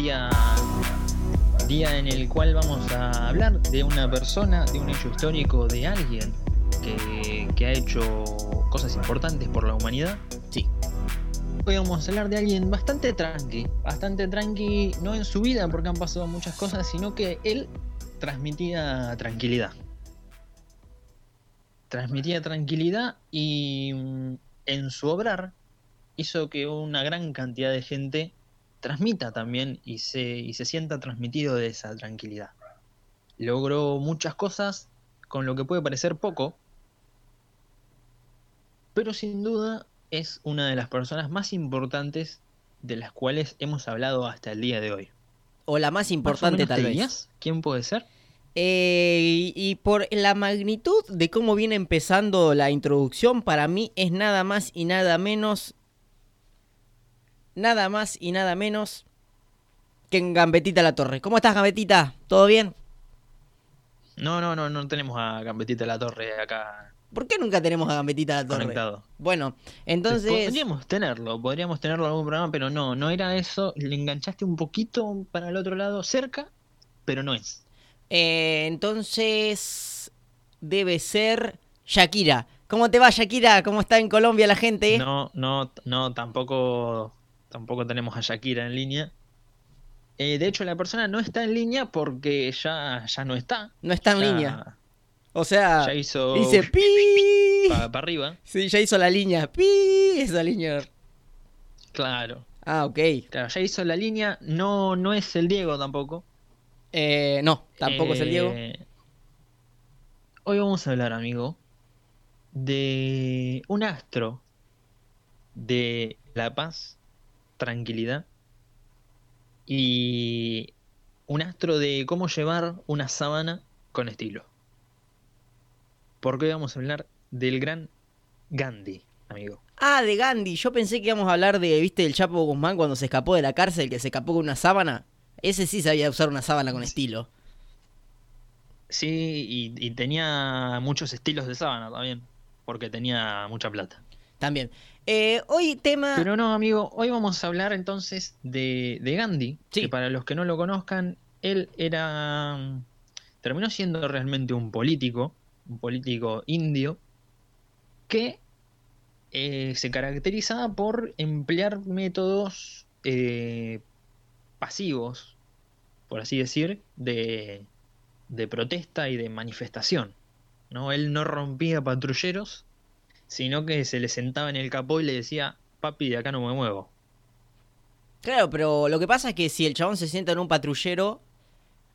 día, día en el cual vamos a hablar de una persona, de un hecho histórico, de alguien que, que ha hecho cosas importantes por la humanidad. Sí. Hoy vamos a hablar de alguien bastante tranqui, bastante tranqui, no en su vida porque han pasado muchas cosas, sino que él transmitía tranquilidad. Transmitía tranquilidad y mm, en su obrar hizo que una gran cantidad de gente transmita también y se, y se sienta transmitido de esa tranquilidad. Logró muchas cosas con lo que puede parecer poco, pero sin duda es una de las personas más importantes de las cuales hemos hablado hasta el día de hoy. O la más importante ¿Más o menos tal vez. ¿Quién puede ser? Eh, y, y por la magnitud de cómo viene empezando la introducción, para mí es nada más y nada menos. Nada más y nada menos que en Gambetita La Torre. ¿Cómo estás, Gambetita? ¿Todo bien? No, no, no, no tenemos a Gambetita La Torre acá ¿Por qué nunca tenemos a Gambetita La Torre? conectado. Bueno, entonces. Podríamos tenerlo, podríamos tenerlo en algún programa, pero no, no era eso. Le enganchaste un poquito para el otro lado, cerca, pero no es. eh, entonces. Debe ser Shakira. ¿Cómo te va, Shakira? ¿Cómo está en Colombia la gente? No, no, no, tampoco, tampoco tenemos a Shakira en línea. Eh, de hecho, la persona no está en línea porque ya, ya no está. No está en Ya- línea. O sea, Ya hizo dice pi. para arriba. Sí, ya hizo la línea. Pi, esa línea. Claro, Ah, ok. claro, ya hizo la línea. No, no es el Diego tampoco. Eh, no, tampoco es el Diego. Eh, Hoy vamos a hablar, amigo, de un astro de la paz, tranquilidad y un astro de cómo llevar una sábana con estilo. Porque hoy vamos a hablar del gran Gandhi, amigo. Ah, de Gandhi. Yo pensé que íbamos a hablar de, viste, el Chapo Guzmán cuando se escapó de la cárcel, que se escapó con una sábana. Ese sí sabía usar una sábana con estilo. Sí, y, y tenía muchos estilos de sábana también, porque tenía mucha plata. También. Eh, hoy tema... Pero no, amigo, hoy vamos a hablar entonces de, de Gandhi, Sí. que para los que no lo conozcan, él era... terminó siendo realmente un político, un político indio, que eh, se caracterizaba por emplear métodos eh, pasivos, por así decir, de, de protesta y de manifestación. ¿no? Él no rompía patrulleros, sino que se le sentaba en el capó y le decía, papi, de acá no me muevo. Claro, pero lo que pasa es que si el chabón se sienta en un patrullero,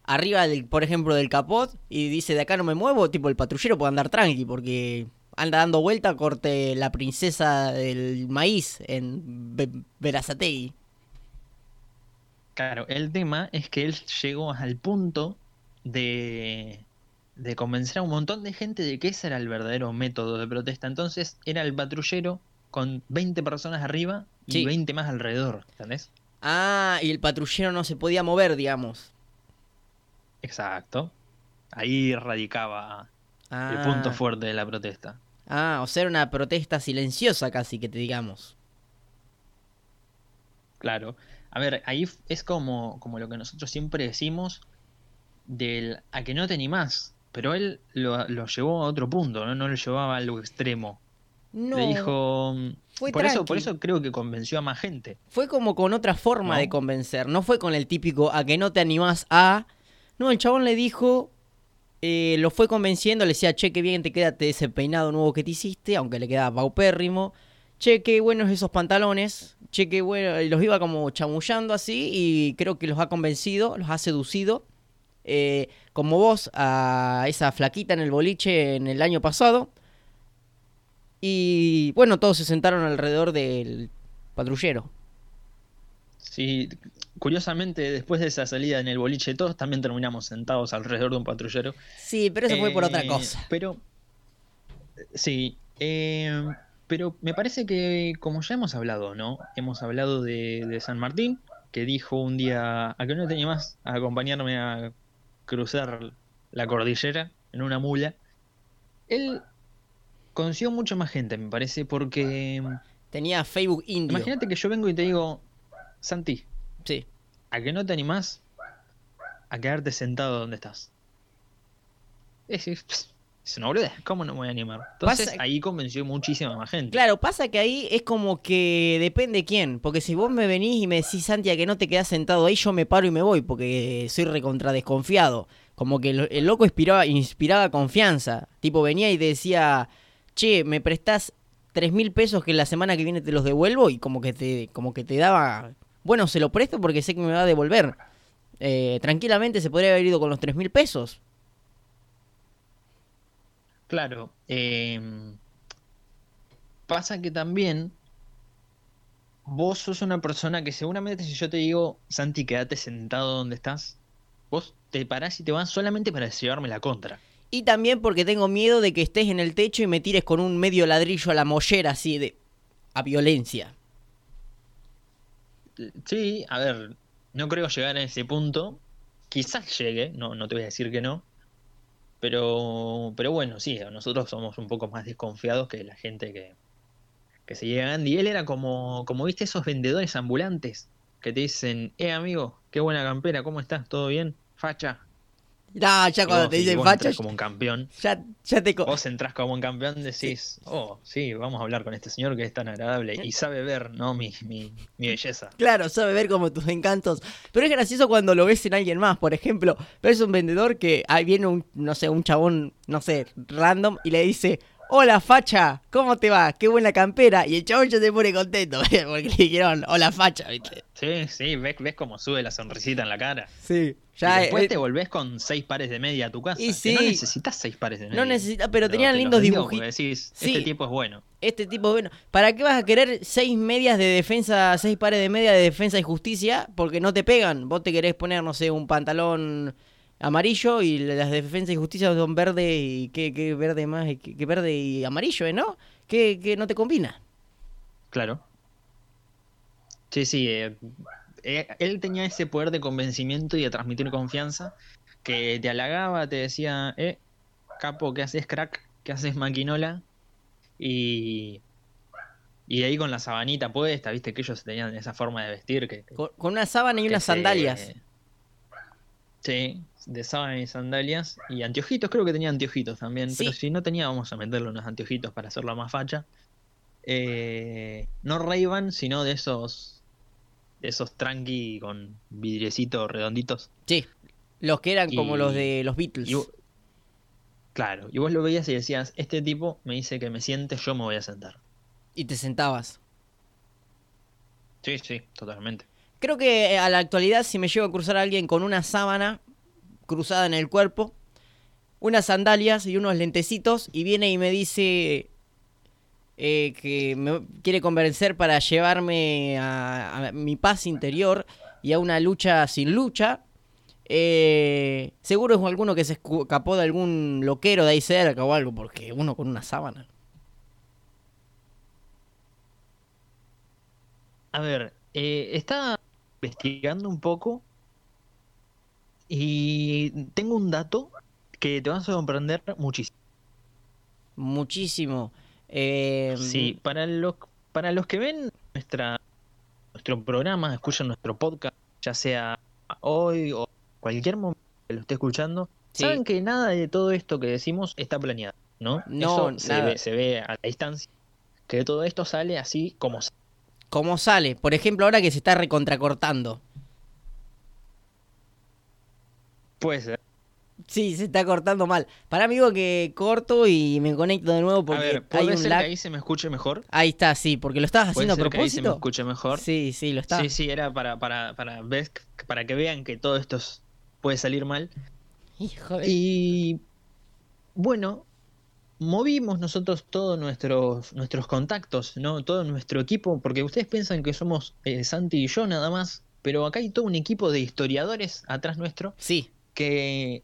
arriba, del, por ejemplo, del capot, y dice de acá no me muevo, tipo el patrullero puede andar tranqui, porque anda dando vuelta, corte la princesa del maíz en Berazategui. Claro, el tema es que él llegó al punto de, de convencer a un montón de gente de que ese era el verdadero método de protesta. Entonces era el patrullero con 20 personas arriba y Sí. 20 más alrededor, ¿entendés? Ah, y el patrullero no se podía mover, digamos. Exacto. Ahí radicaba Ah, el punto fuerte de la protesta. Ah, o sea, era una protesta silenciosa casi, que te digamos. Claro. A ver, ahí es como, como lo que nosotros siempre decimos del a que no te animás. Pero él lo, lo llevó a otro punto, ¿no? No lo llevaba a lo extremo. No, Le dijo. mm, fue por eso, por eso creo que convenció a más gente. Fue como con otra forma ¿No? de convencer. No fue con el típico a que no te animás a. No, el chabón le dijo. eh, lo fue convenciendo, le decía, che, qué bien te queda ese peinado nuevo que te hiciste, aunque le quedaba paupérrimo. Che, qué buenos esos pantalones. Che, qué bueno. Los iba como chamullando así y creo que los ha convencido, los ha seducido. Eh, como vos a esa flaquita en el boliche en el año pasado. Y bueno, todos se sentaron alrededor del patrullero. Sí, curiosamente, después de esa salida en el boliche, todos también terminamos sentados alrededor de un patrullero. Sí, pero eso fue por otra Eh, cosa. Pero, sí, eh, pero me parece que, como ya hemos hablado, ¿no? Hemos hablado de, de San Martín, que dijo un día, a que no tenía más a acompañarme a cruzar la cordillera en una mula. Él consiguió mucho más gente, me parece, porque Tenía Facebook indio. imagínate que yo vengo y te digo, Santi, Sí. ¿a que no te animás a quedarte sentado donde estás? Es, es, es una boludez, ¿cómo no me voy a animar? Entonces Pasa- ahí convenció muchísima más gente. Claro, pasa que ahí es como que depende quién. Porque si vos me venís y me decís, Santi, a que no te quedás sentado ahí, yo me paro y me voy. Porque soy recontra desconfiado. Como que el, el loco inspiraba, inspiraba confianza. Tipo, venía y decía, che, me prestás tres mil pesos que la semana que viene te los devuelvo. Y como que te, como que te daba. Bueno, se lo presto porque sé que me va a devolver. Eh, tranquilamente se podría haber ido con los tres mil pesos. Claro. eh, pasa que también vos sos una persona que seguramente si yo te digo, Santi, quédate sentado donde estás, vos te parás y te vas solamente para llevarme la contra. Y también porque tengo miedo de que estés en el techo y me tires con un medio ladrillo a la mollera así de... a violencia. Sí, a ver, no creo llegar a ese punto. Quizás llegue, no, no te voy a decir que no. Pero, pero bueno, sí, nosotros somos un poco más desconfiados que la gente que, que se llega a Andy. Él era como, como viste esos vendedores ambulantes que te dicen, eh amigo, qué buena campera, ¿cómo estás? ¿Todo bien? Facha. No, ya cuando vos- te dicen como un campeón. ya, ya te... Vos entrás como un campeón, decís, oh, sí, vamos a hablar con este señor que es tan agradable y sabe ver, ¿no? Mi, mi, mi belleza. Claro, sabe ver como tus encantos. Pero es gracioso cuando lo ves en alguien más. Por ejemplo, ves un vendedor que ahí viene un, no sé, un chabón, no sé, random y le dice, hola facha, ¿cómo te va? Qué buena campera. Y el chabón ya se pone contento porque le dijeron, hola facha, ¿viste? Sí, sí, ves, ves cómo sube la sonrisita en la cara. Sí. y Ya, después eh, te volvés con seis pares de media a tu casa. Y sí. no necesitas seis pares de media. No necesitas, pero tenían te lindos vendió dibujitos. porque decís, Sí. este tipo es bueno. Este tipo, bueno, ¿para qué vas a querer seis medias de defensa, seis pares de media de defensa y justicia? Porque no te pegan. Vos te querés poner, no sé, un pantalón amarillo y las de defensa y justicia son verde y qué, qué verde más, qué, qué verde y amarillo, ¿eh? ¿no? Que, que no te combina. Claro. Sí, sí. eh, eh, él tenía ese poder de convencimiento y de transmitir confianza que te halagaba, te decía, eh, capo, ¿qué haces, crack? ¿Qué haces, maquinola? Y, y ahí con la sabanita puesta, viste que ellos tenían esa forma de vestir que, que- Con, una sábana y unas se- sandalias. Sí, de sábana y sandalias. Y anteojitos, creo que tenía anteojitos también. Sí. Pero si no tenía, vamos a meterle unos anteojitos para hacerlo más facha. Eh, no ray sino de esos. De esos tranqui con vidriecitos redonditos. Sí, los que eran como los de los Beatles. Y claro, y vos lo veías y decías, este tipo me dice que me siente, yo me voy a sentar. y te sentabas. Sí, sí, totalmente. Creo que eh, a la actualidad, si me llego a cruzar a alguien con una sábana cruzada en el cuerpo, unas sandalias y unos lentecitos, y viene y me dice eh, que me quiere convencer para llevarme a, mi paz interior y a una lucha sin lucha. eh, seguro es alguno que se escapó de algún loquero de ahí cerca o algo, porque uno con una sábana. A ver, eh, estaba investigando un poco y tengo un dato que te va a sorprender muchísimo. Muchísimo. Eh, Sí, para los, para los que ven nuestra, nuestro programa, escuchan nuestro podcast, ya sea hoy o cualquier momento que lo esté escuchando, Sí. saben que nada de todo esto que decimos está planeado, ¿no? No, Eso se nada. ve, se ve a la distancia, que todo esto sale así como sale. ¿Cómo sale? Por ejemplo, ahora que se está recontracortando. puede ser. Sí, se está cortando mal. Para amigo que corto y me conecto de nuevo A porque ver, hay un ser lag. que ahí se me escuche mejor. Ahí está, sí, porque lo estabas Puede haciendo a ser que ahí se me propósito. escuche mejor. Sí, sí, lo está. Sí, sí, era para, para, para, ver- para que vean que todo esto es- puede salir mal. Hijo de... Y bueno, movimos nosotros todos nuestros, nuestros contactos, ¿no? Todo nuestro equipo, porque ustedes piensan que somos eh, Santi y yo nada más, pero acá hay todo un equipo de historiadores atrás nuestro Sí, que,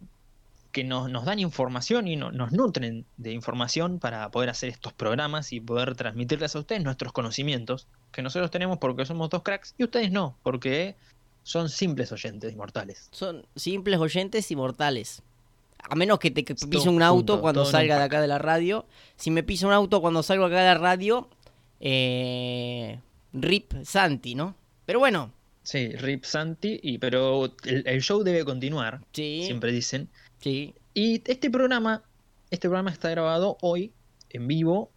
que nos, nos dan información y no- nos nutren de información para poder hacer estos programas y poder transmitirles a ustedes nuestros conocimientos, que nosotros tenemos porque somos dos cracks y ustedes no, porque son simples oyentes mortales. son simples oyentes y mortales. A menos que te pise un auto cuando salga de acá de la radio. Si me pisa un auto cuando salgo acá de la radio, eh, rip Santi, ¿no? Pero bueno, Sí, Rip Santi, y, pero el, el show debe continuar, Sí, siempre dicen. sí. Y este programa, este programa está grabado hoy, en vivo,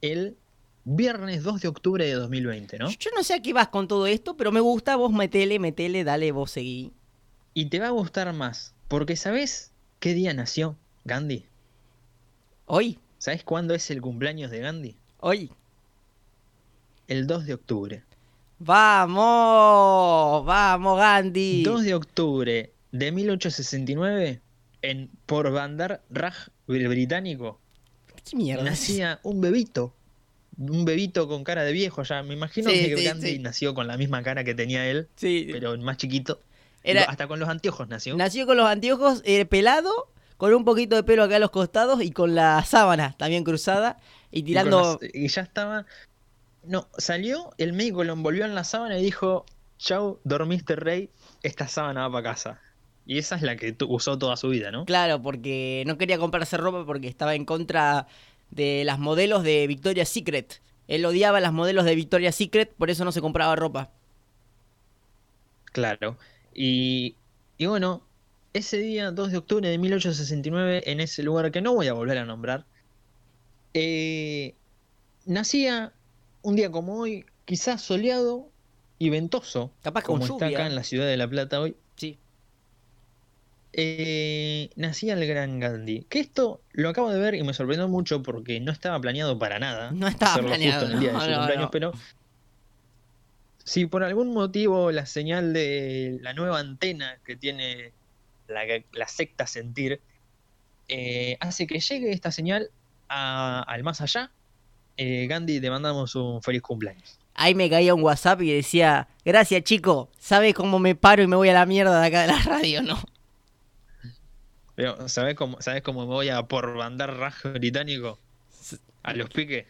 el viernes 2 de octubre de 2020, ¿no? Yo no sé a qué vas con todo esto, pero me gusta, vos metele, metele, dale, vos seguí. Y te va a gustar más, porque ¿sabés qué día nació Gandhi? Hoy, ¿Sabés cuándo es el cumpleaños de Gandhi? hoy. El 2 de octubre. ¡Vamos! ¡Vamos, Gandhi! 2 de octubre de 1869, en Porbandar Raj británico, ¿Qué mierda? es? nacía un bebito. Un bebito con cara de viejo ya. Me imagino Sí, que sí, Gandhi sí. nació con la misma cara que tenía él, pero más chiquito. Era- Hasta con los anteojos nació. nació con los anteojos eh, pelado, con un poquito de pelo acá a los costados y con la sábana también cruzada y Y tirando... las- y ya estaba. No, salió, el médico lo envolvió en la sábana y dijo: Chau, dormiste rey, esta sábana va para casa. Y esa es la que usó toda su vida, ¿no? Claro, porque no quería comprarse ropa porque estaba en contra de las modelos de Victoria's Secret. Él odiaba las modelos de Victoria's Secret, por eso no se compraba ropa. Claro. Y, y bueno, ese día, 2 de octubre de 1869, en ese lugar que no voy a volver a nombrar, eh, nacía un día como hoy, quizás soleado y ventoso, Capaz como está lluvia. acá en la ciudad de La Plata hoy. Sí. eh, nacía el gran Gandhi. Que esto lo acabo de ver y me sorprendió mucho porque no estaba planeado para nada. No estaba planeado, justo en el día de no, su no, cumpleaños, no. pero si por algún motivo la señal de la nueva antena que tiene la, la secta Sentir eh, hace que llegue esta señal a- al más allá, eh, Gandhi te mandamos un feliz cumpleaños. Ahí me caía un WhatsApp y decía, gracias chico, ¿sabes cómo me paro y me voy a la mierda de acá de la radio, no? Pero, ¿sabes cómo, ¿Sabes cómo me voy a por bandar rajo británico? A los piques.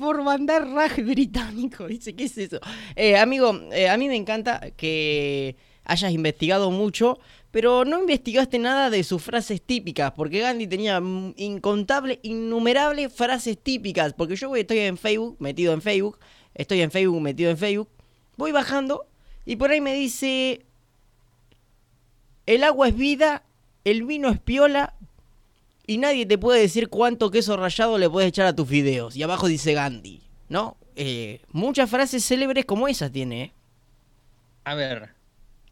Por mandar raj británico, dice, ¿qué es eso? Eh, amigo, eh, a mí me encanta que hayas investigado mucho, pero no investigaste nada de sus frases típicas, porque Gandhi tenía incontables, innumerables frases típicas, porque yo estoy en Facebook, metido en Facebook, estoy en Facebook, metido en Facebook, voy bajando y por ahí me dice, el agua es vida, el vino es piola, y nadie te puede decir cuánto queso rallado le puedes echar a tus fideos. Y abajo dice Gandhi, ¿no? Eh, muchas frases célebres como esas tiene, ¿eh? A ver,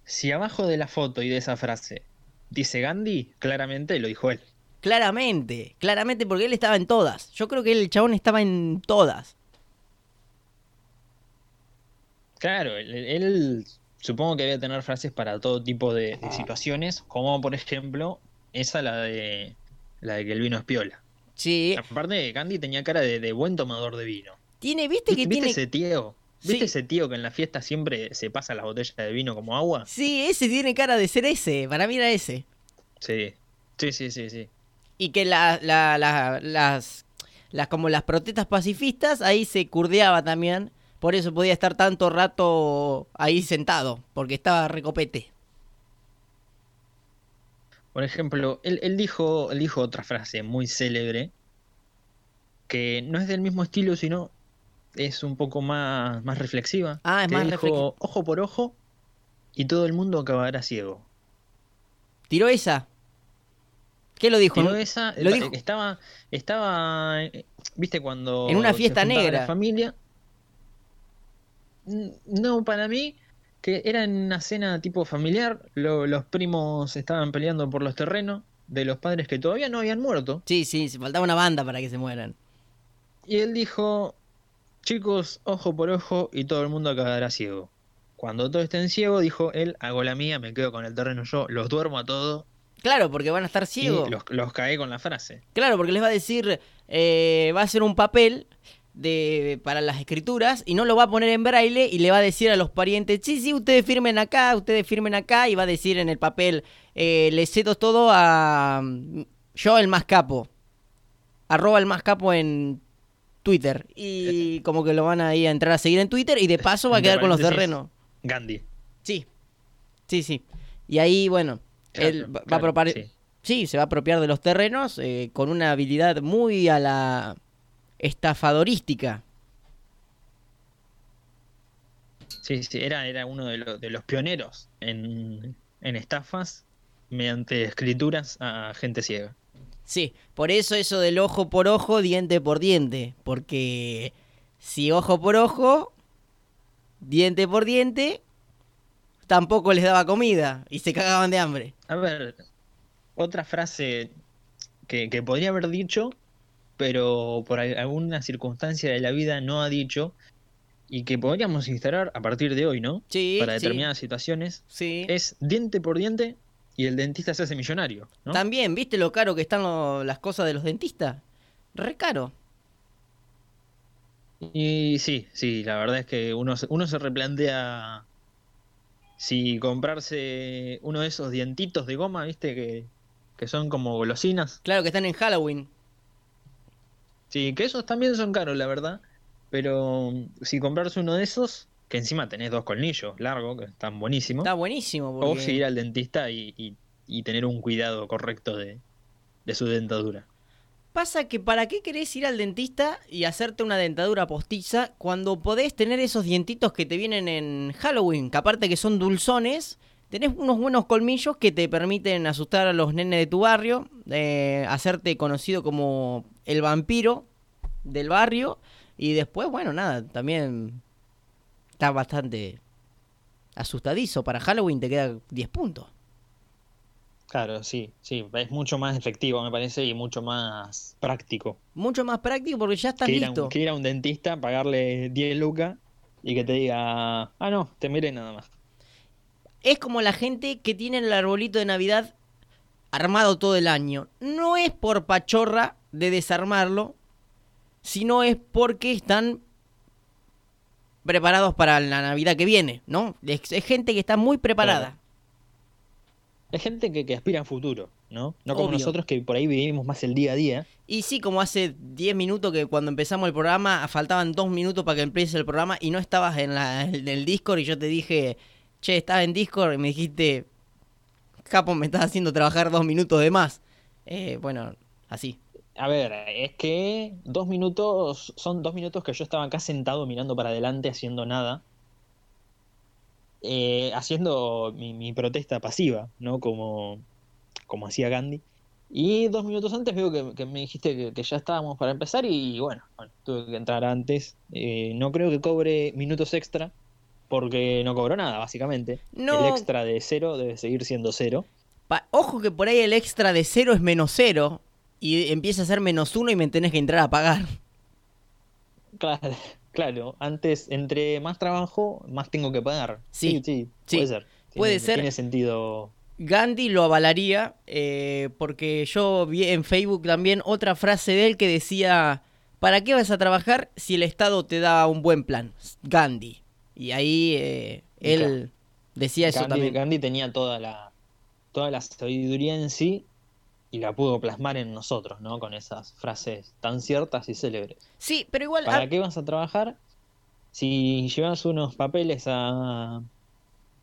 si abajo de la foto y de esa frase dice Gandhi, claramente lo dijo él. Claramente, claramente porque él estaba en todas. Yo creo que el chabón estaba en todas. Claro, él, él supongo que debe tener frases para todo tipo de, de situaciones, como por ejemplo esa la de la de que el vino es piola. Sí, Aparte, Gandhi tenía cara de, de buen tomador de vino. tiene, viste que ¿Viste, tiene... ese tío? ¿Viste Sí. ese tío que en la fiesta siempre se pasa las botellas de vino como agua? Sí, ese tiene cara de ser ese, para mí era ese. Sí. Sí, sí, sí, sí. Y que la, la- la- las, las, como las protestas pacifistas, ahí se curdeaba también. Por eso podía estar tanto rato ahí sentado, porque estaba recopete. Por ejemplo, él, él dijo, él dijo otra frase muy célebre, que no es del mismo estilo, sino es un poco más, más reflexiva. Ah, es que más dijo, reflexiva. ojo por ojo y todo el mundo acabará ciego. ¿Tiró esa? ¿Qué lo dijo? Tiró ¿En- esa, lo eh, dijo- estaba, estaba, viste cuando En una fiesta negra. la familia. No, para mí que era en una cena tipo familiar, lo- los primos estaban peleando por los terrenos de los padres que todavía no habían muerto. Sí, sí, se faltaba una banda para que se mueran. Y él dijo, chicos, ojo por ojo y todo el mundo quedará ciego. Cuando todos estén ciegos, dijo él, hago la mía, me quedo con el terreno yo, los duermo a todos Claro, porque van a estar ciegos. y los, los cagué con la frase. Claro, porque les va a decir, eh, va a hacer un papel de para las escrituras y no lo va a poner en braille y le va a decir a los parientes, sí, sí, ustedes firmen acá, ustedes firmen acá y va a decir en el papel, eh, le cedo todo a mm, yo el más capo, arroba el más capo en Twitter y como que lo van a ir a entrar a seguir en Twitter y de paso va a quedar con los terrenos. Gandhi. Sí, sí, sí. Y ahí, bueno, Claro, él va, a sí. Sí, se va a apropiar de los terrenos eh, con una habilidad muy a la estafadorística. Sí, sí, era, era uno de, los- de los pioneros en, en estafas mediante escrituras a gente ciega. Sí, por eso eso del ojo por ojo, diente por diente. Porque si ojo por ojo, diente por diente, tampoco les daba comida y se cagaban de hambre. A ver, otra frase que, que podría haber dicho, pero por al- alguna circunstancia de la vida no ha dicho, y que podríamos instalar a partir de hoy, ¿no? Sí, Para sí, determinadas situaciones, sí. es diente por diente y el dentista se hace millonario, ¿no? También, ¿viste lo caro que están lo- las cosas de los dentistas? Re caro. Y sí, sí, la verdad es que uno, se- uno se replantea si comprarse uno de esos dientitos de goma, ¿viste? Que, que son como golosinas. Claro que están en Halloween. Sí, que esos también son caros, la verdad. Pero mm, si comprarse uno de esos, que encima tenés dos colmillos largos, que están buenísimos, Está buenísimo. o Porque... si ir al dentista y, y- y tener un cuidado correcto de, de su dentadura. Pasa que para qué querés ir al dentista y hacerte una dentadura postiza cuando podés tener esos dientitos que te vienen en Halloween, que aparte que son dulzones, tenés unos buenos colmillos que te permiten asustar a los nenes de tu barrio, eh, hacerte conocido como el vampiro del barrio y después, bueno, nada, también está bastante asustadizo. Para Halloween te queda 10 puntos. Claro, sí, sí, es mucho más efectivo, me parece, y mucho más práctico. Mucho más práctico porque ya estás que ir, listo. un, que ir a un dentista, pagarle 10 lucas y que te diga, ah, no, te miré nada más. es como la gente que tiene el arbolito de Navidad armado todo el año. No es por pachorra de desarmarlo, sino es porque están preparados para la Navidad que viene, ¿no? Es, es gente que está muy preparada. Es gente que, que aspira a futuro, ¿no? No como Obvio. nosotros que por ahí vivimos más el día a día. Y sí, como hace 10 minutos que cuando empezamos el programa, faltaban 2 minutos para que empiece el programa y no estabas en, la, en el Discord y yo te dije, che, estás en Discord y me dijiste, Capo, me estás haciendo trabajar 2 minutos de más. Eh, bueno, así. A ver, es que dos minutos, son dos minutos que yo estaba acá sentado mirando para adelante haciendo nada. eh, haciendo mi, mi protesta pasiva, ¿no? Como, como hacía Gandhi. Y dos minutos antes veo que, que me dijiste que, que ya estábamos para empezar y bueno, bueno, tuve que entrar antes. Eh, no creo que cobre minutos extra porque no cobró nada, básicamente. No. El extra de cero debe seguir siendo cero. Pa- Ojo que por ahí el extra de 0 es menos 0 y empieza a ser menos 1 y me tenés que entrar a pagar. Claro, claro, antes, entre más trabajo, más tengo que pagar. Sí, sí, sí, sí, puede ser. puede ser. Tiene sentido. Gandhi lo avalaría eh, porque yo vi en Facebook también otra frase de él que decía, ¿para qué vas a trabajar si el Estado te da un buen plan? Gandhi. Y ahí eh, él decía eso Gandhi, también. Gandhi tenía toda la, toda la sabiduría en sí y la pudo plasmar en nosotros, ¿no? Con esas frases tan ciertas y célebres. Sí, pero igual... ¿Para qué vas a trabajar si llevas unos papeles a,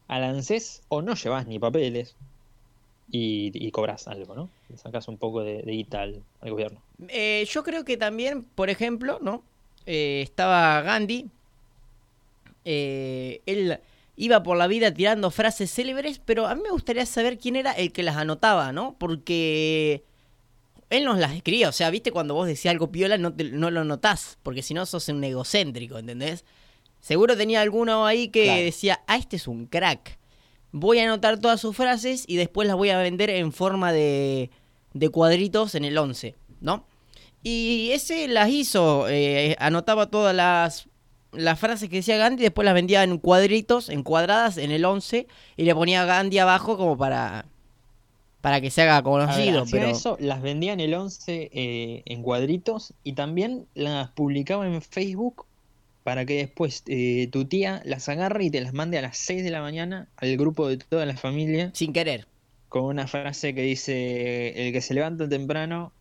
al ANSES o no llevas ni papeles y, y cobras algo, ¿no? Le sacas un poco de, de guita al, al gobierno. Eh, yo creo que también, por ejemplo, ¿no? Eh, estaba Gandhi. eh, él iba por la vida tirando frases célebres, pero a mí me gustaría saber quién era el que las anotaba, ¿no? Porque él nos las escribía. O sea, viste, cuando vos decías algo piola, no, te- no lo notás, porque si no sos un egocéntrico, ¿entendés? Seguro tenía alguno ahí que Claro. decía, ah, este es un crack. Voy a anotar todas sus frases y después las voy a vender en forma de, de cuadritos en el 11, ¿no? Y ese las hizo, eh, anotaba todas las, las frases que decía Gandhi, después las vendía en cuadritos, en cuadradas, en el 11, y le ponía Gandhi abajo como para, para que se haga ver, conocido. pero eso, las vendía en el 11 eh, en cuadritos y también las publicaba en Facebook para que después eh, tu tía las agarre y te las mande a las 6 de la mañana al grupo de toda la familia sin querer. con una frase que dice, el que se levanta temprano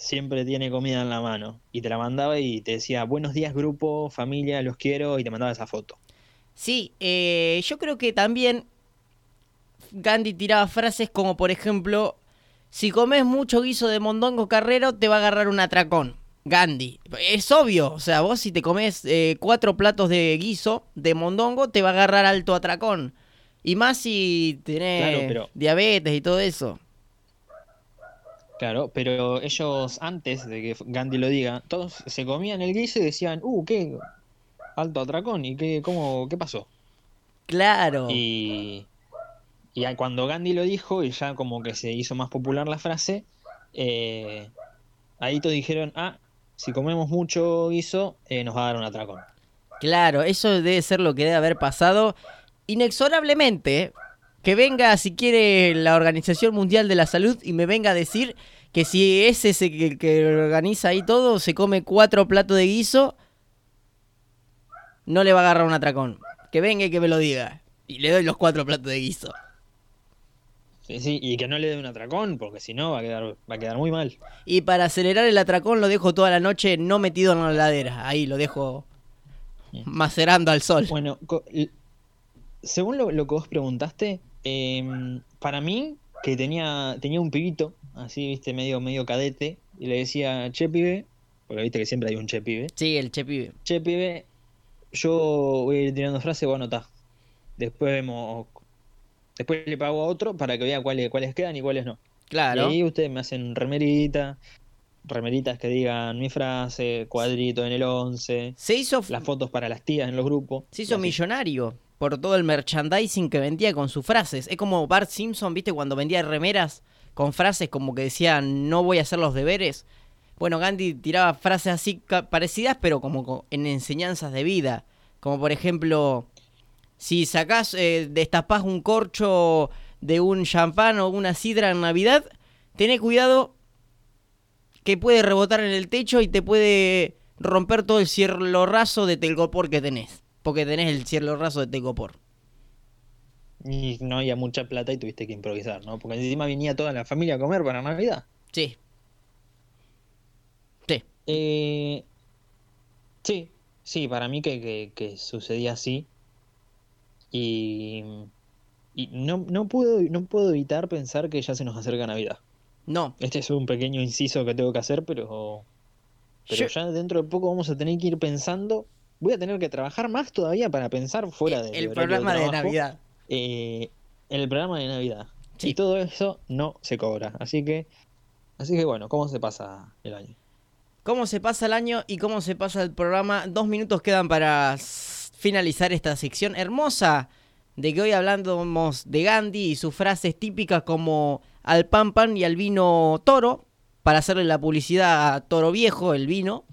siempre tiene comida en la mano. Y te la mandaba y te decía, buenos días grupo, familia, los quiero, y te mandaba esa foto. Sí, eh, yo creo que también Gandhi tiraba frases como, por ejemplo, si comes mucho guiso de mondongo carrero, te va a agarrar un atracón. Gandhi. Es obvio, o sea, vos si te comes eh, cuatro platos de guiso de mondongo, te va a agarrar alto atracón. Y más si tenés Claro, pero- diabetes y todo eso. Claro, pero ellos antes de que Gandhi lo diga, todos se comían el guiso y decían, uh, qué alto atracón, ¿y qué, cómo, qué pasó? Claro. Y, y cuando Gandhi lo dijo y ya como que se hizo más popular la frase, eh, ahí todos dijeron, ah, si comemos mucho guiso, eh, nos va a dar un atracón. Claro, eso debe ser lo que debe haber pasado inexorablemente. Que venga, si quiere, la Organización Mundial de la Salud y me venga a decir que si es ese que, que organiza ahí todo, se come cuatro platos de guiso, no le va a agarrar un atracón. Que venga y que me lo diga. Y le doy los cuatro platos de guiso. Sí, sí, y que no le dé un atracón, porque si no va a quedar, va a quedar muy mal. Y para acelerar el atracón lo dejo toda la noche no metido en la heladera. Ahí lo dejo macerando al sol. Bueno, según lo, lo que vos preguntaste, em, para mí, que tenía, tenía un pibito, así, viste, medio, medio cadete, y le decía, che pibe, porque viste que siempre hay un che pibe, Sí, el che pibe. che pibe, yo voy a ir tirando frases, vos anotá. Después vemos, después le pago a otro para que vea cuáles, cuáles quedan y cuáles no. Claro. Y ahí ustedes me hacen remerita, remeritas que digan mi frase, cuadrito en el 11, Se hizo, las fotos para las tías en los grupos. se hizo así. Por todo el merchandising que vendía con sus frases. Es como Bart Simpson, ¿viste? Cuando vendía remeras con frases como que decían no voy a hacer los deberes. Bueno, Gandhi tiraba frases así parecidas, pero como co- en enseñanzas de vida. Como por ejemplo, si sacás, eh, destapás un corcho de un champán o una sidra en Navidad, tené cuidado que puede rebotar en el techo y te puede romper todo el cielo raso de telgopor que tenés. Porque tenés el cielo raso de telgopor. Y no había mucha plata y tuviste que improvisar, ¿no? Porque encima venía toda la familia a comer para Navidad. Sí. Sí. Eh, sí, sí, para mí que, que- que sucedía así. Y, y no, no puedo, no puedo evitar pensar que ya se nos acerca Navidad. No. Este es un pequeño inciso que tengo que hacer, pero, pero Yo- ya dentro de poco vamos a tener que ir pensando. Voy a tener que trabajar más todavía para pensar fuera del el programa de trabajo, Navidad. eh, el programa de Navidad. Sí. Y todo eso no se cobra. Así que, así que bueno, ¿cómo se pasa el año? ¿Cómo se pasa el año y cómo se pasa el programa? Dos minutos quedan para finalizar esta sección hermosa de que hoy hablamos de Gandhi y sus frases típicas como al pan pan y al vino toro, para hacerle la publicidad a Toro Viejo, el vino.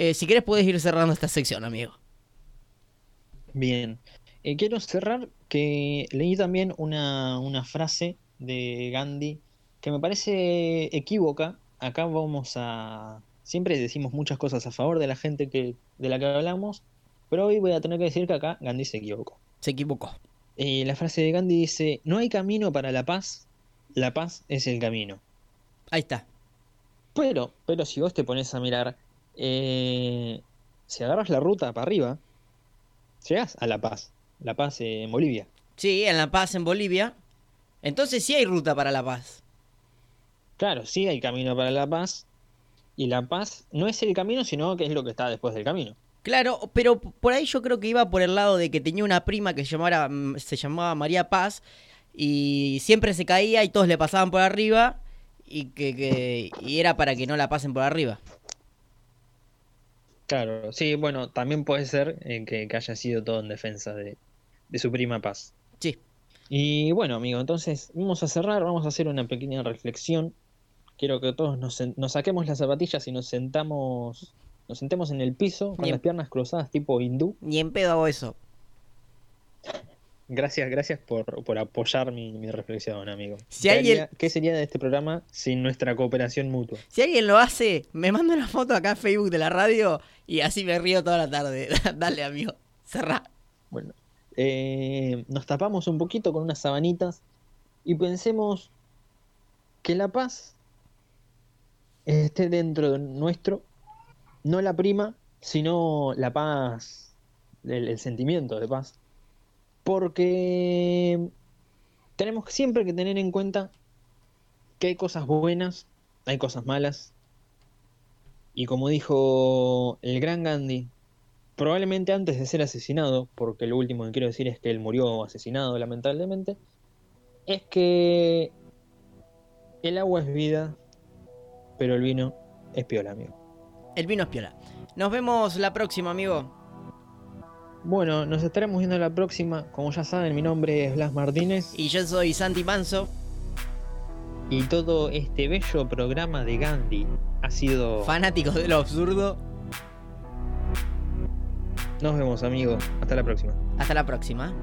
Eh, si querés puedes ir cerrando esta sección, amigo. Bien. Eh, quiero cerrar que leí también una, una frase de Gandhi que me parece equívoca. Acá vamos a... Siempre decimos muchas cosas a favor de la gente que, de la que hablamos, pero hoy voy a tener que decir que acá Gandhi se equivocó. Se equivocó. Eh, la frase de Gandhi dice, no hay camino para la paz, la paz es el camino. Ahí está. Pero, pero si vos te pones a mirar, eh, si agarras la ruta para arriba, llegás a La Paz. La Paz eh, en Bolivia. Sí, en La Paz, en Bolivia. Entonces sí hay ruta para La Paz. Claro, sí hay camino para La Paz. Y La Paz no es el camino, sino que es lo que está después del camino. Claro, pero por ahí yo creo que iba por el lado de que tenía una prima que se llamara, se llamaba María Paz y siempre se caía y todos le pasaban por arriba y que, que- y era para que no la pasen por arriba. Claro, sí, bueno, también puede ser eh, que, que haya sido todo en defensa de, de su prima Paz. Sí. Y bueno, amigo, entonces vamos a cerrar, vamos a hacer una pequeña reflexión. Quiero que todos nos, nos saquemos las zapatillas y nos sentamos, nos sentemos en el piso con Bien. las piernas cruzadas tipo hindú. Ni en pedo hago eso. Gracias, gracias por, por apoyar mi, mi reflexión, amigo. Si ¿Qué, alguien- haría- ¿Qué sería de este programa sin nuestra cooperación mutua? Si alguien lo hace, me manda una foto acá a Facebook de la radio y así me río toda la tarde. Dale, amigo. Cerrá. Bueno, eh, nos tapamos un poquito con unas sabanitas y pensemos que la paz esté dentro de nuestro, no la prima, sino la paz, el, el sentimiento de paz. Porque tenemos siempre que tener en cuenta que hay cosas buenas, hay cosas malas, Y como dijo el gran Gandhi, probablemente antes de ser asesinado, porque lo último que quiero decir es que él murió asesinado lamentablemente, es que el agua es vida, pero el vino es piola, amigo. El vino es piola. Nos vemos la próxima, amigo. Bueno, nos estaremos viendo la próxima. Como ya saben, mi nombre es Blas Martínez. Y yo soy Santi Manso. Y todo este bello programa de Gandhi ha sido... Fanáticos de lo absurdo. Nos vemos, amigos. Hasta la próxima. Hasta la próxima.